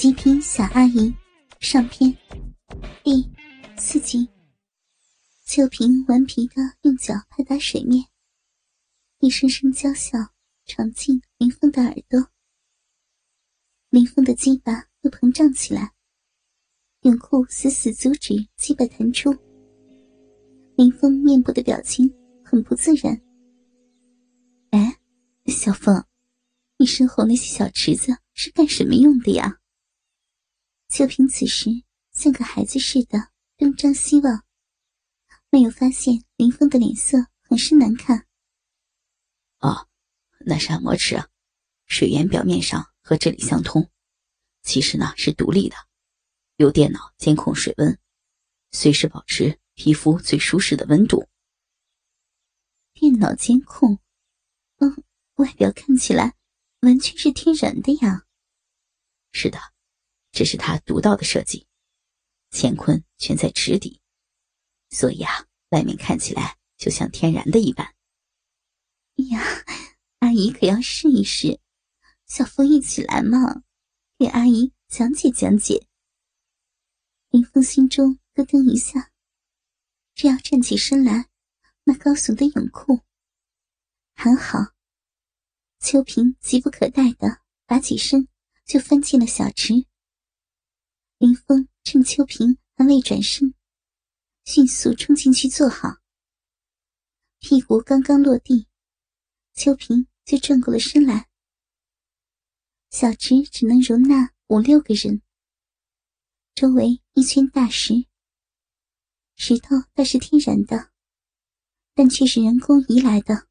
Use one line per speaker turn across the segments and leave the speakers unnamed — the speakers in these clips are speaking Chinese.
极品小阿姨上篇第四集。秋萍顽皮的用脚拍打水面，一声声娇笑闯进林峰的耳朵。林峰的鸡巴又膨胀起来，泳裤死死阻止鸡巴弹出。林峰面部的表情很不自然。哎，小凤，你身后那些小池子是干什么用的呀？秋萍此时像个孩子似的东张西望，没有发现林峰的脸色很是难看。
哦，那是按摩池啊，水源表面上和这里相通，其实呢是独立的，有电脑监控水温，随时保持皮肤最舒适的温度。
电脑监控，嗯，外表看起来完全是天然的呀。
是的。这是他独到的设计，乾坤全在池底，所以啊，外面看起来就像天然的一般。
呀，阿姨可要试一试，小峰一起来嘛，给阿姨讲解讲解。林峰心中咯噔一下，只要站起身来，那高耸的泳裤，还好。秋萍急不可待的拔起身，就翻进了小池。林峰趁秋萍还未转身，迅速冲进去坐好。屁股刚刚落地，秋萍就转过了身来。小池只能容纳五六个人，周围一圈大石，石头倒是天然的，但却是人工移来的。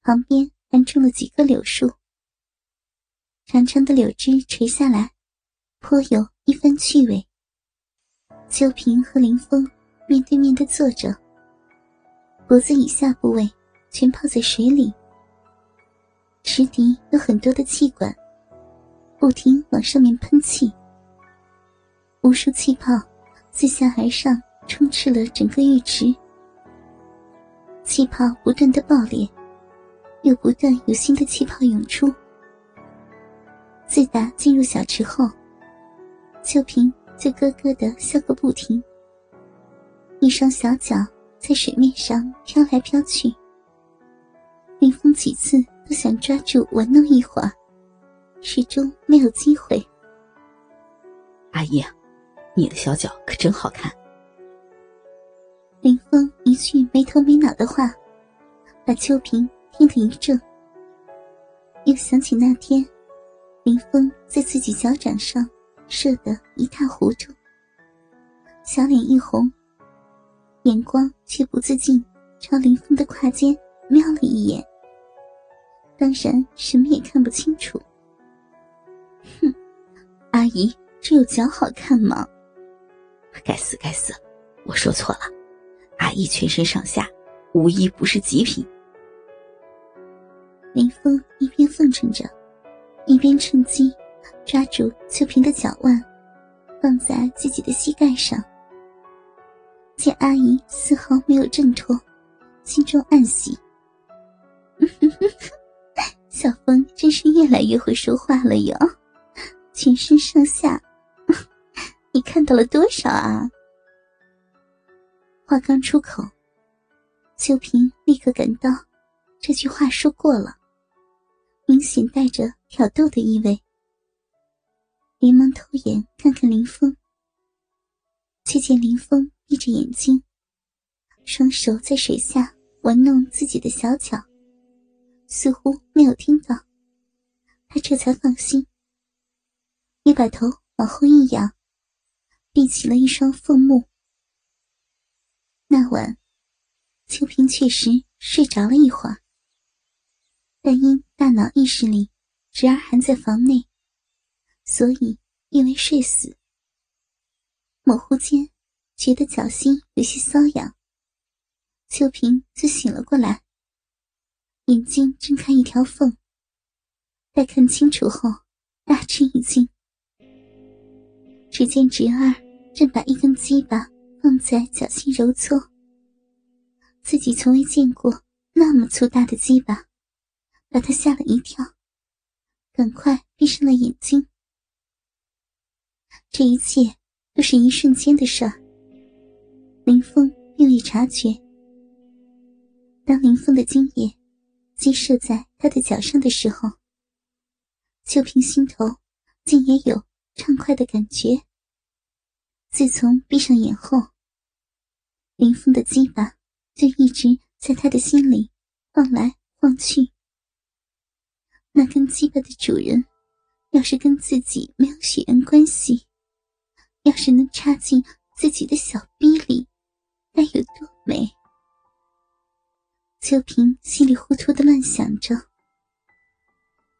旁边还种了几棵柳树，长长的柳枝垂下来。颇有一番趣味。秋萍和林峰面对面的坐着，脖子以下部位全泡在水里。池底有很多的气管，不停往上面喷气，无数气泡自下而上充斥了整个浴池。气泡不断的爆裂，又不断有新的气泡涌出。自打进入小池后。秋萍就咯咯的笑个不停，一双小脚在水面上飘来飘去。林峰几次都想抓住玩弄一会儿，始终没有机会。
阿姨，你的小脚可真好看。
林峰一句没头没脑的话，把秋萍听得一怔，又想起那天林峰在自己脚掌上。射得一塌糊涂，小脸一红，眼光却不自禁朝林峰的胯间瞄了一眼。当然什么也看不清楚。哼，阿姨只有脚好看吗？
该死该死，我说错了，阿姨全身上下无一不是极品。
林峰一边奉承着，一边趁机。抓住秋萍的脚腕，放在自己的膝盖上。见阿姨丝毫没有挣脱，心中暗喜。小峰真是越来越会说话了哟，全身上下，你看到了多少啊？话刚出口，秋萍立刻感到这句话说过了，明显带着挑逗的意味。连忙偷眼看看林峰，却见林峰闭着眼睛，双手在水下玩弄自己的小脚，似乎没有听到。他这才放心，也把头往后一仰，闭起了一双凤目。那晚，秋萍确实睡着了一会儿，但因大脑意识里侄儿还在房内。所以，因为睡死，模糊间觉得脚心有些瘙痒。秋萍就醒了过来，眼睛睁开一条缝。待看清楚后，大吃一惊。只见侄儿正把一根鸡巴放在脚心揉搓，自己从未见过那么粗大的鸡巴，把他吓了一跳，赶快闭上了眼睛。这一切都是一瞬间的事儿，林峰并未察觉。当林峰的精液击射在他的脚上的时候，秋萍心头竟也有畅快的感觉。自从闭上眼后，林峰的鸡巴就一直在他的心里晃来晃去。那根鸡巴的主人，要是跟自己没有血缘关系，要是能插进自己的小逼里，该有多美！秋萍稀里糊涂的乱想着，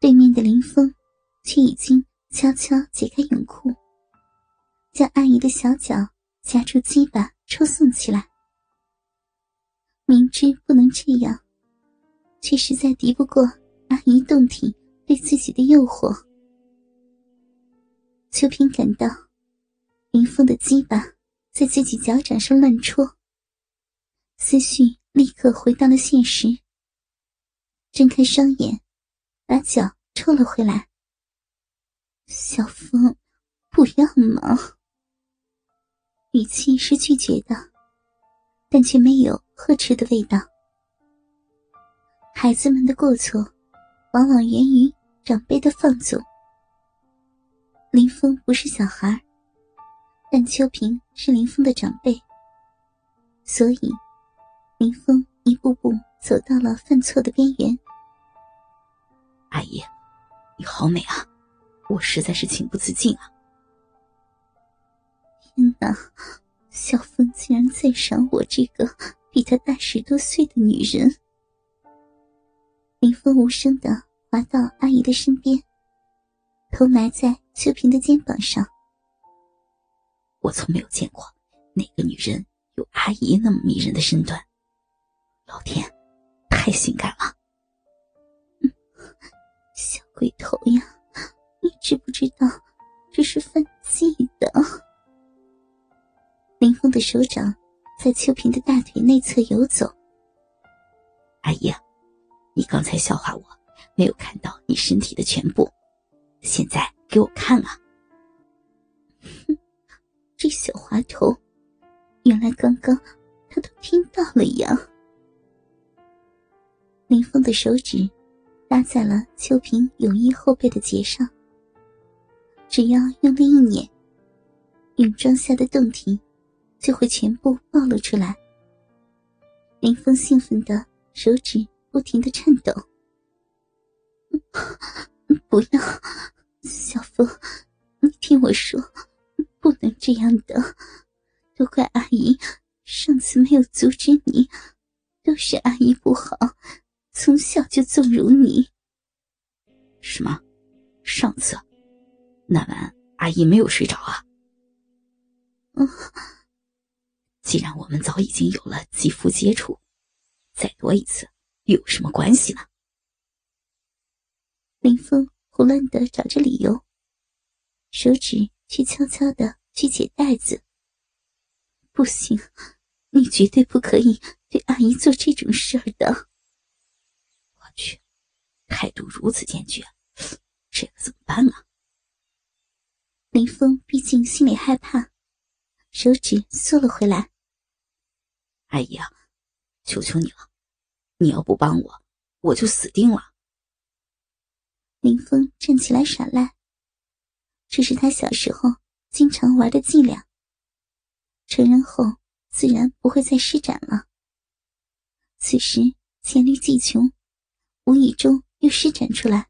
对面的林峰却已经悄悄解开泳裤。将阿姨的小脚夹住鸡巴抽送起来，明知不能这样，却实在敌不过阿姨动体对自己的诱惑。秋萍感到林峰的鸡巴在自己脚掌上乱戳，思绪立刻回到了现实。睁开双眼，把脚抽了回来。小峰，不要嘛！语气是拒绝的，但却没有呵斥的味道。孩子们的过错，往往源于长辈的放纵。林峰不是小孩，但秋萍是林峰的长辈，所以林峰一步步走到了犯错的边缘。
阿姨，你好美啊，我实在是情不自禁啊。
天哪！小峰竟然赞赏我这个比他大十多岁的女人。林峰无声的滑到阿姨的身边，头埋在秋萍的肩膀上。
我从没有见过哪个女人有阿姨那么迷人的身段。老天，太性感了！
嗯小鬼头呀，你知不知道这是犯忌的？林峰的手掌在秋萍的大腿内侧游走。
阿姨，你刚才笑话我，没有看到你身体的全部，现在给我看啊！
这小滑头，原来刚刚他都听到了呀。林峰的手指搭在了秋萍泳衣后背的结上，只要用力一捻，泳装下的洞体。就会全部暴露出来。林峰兴奋的手指不停的颤抖。不要，小峰，你听我说，不能这样的。都怪阿姨，上次没有阻止你，都是阿姨不好，从小就纵容你。
什么？上次？那晚阿姨没有睡着啊？
嗯。
既然我们早已经有了肌肤接触，再多一次又有什么关系呢？
林峰胡乱的找着理由，手指却悄悄的去解带子。不行，你绝对不可以对阿姨做这种事儿的。
我去，态度如此坚决，这可怎么办啊？
林峰毕竟心里害怕，手指缩了回来。
阿姨啊，求求你了，你要不帮我，我就死定了。
林峰站起来耍赖，这是他小时候经常玩的伎俩。成人后自然不会再施展了。此时黔驴技穷，无意中又施展出来。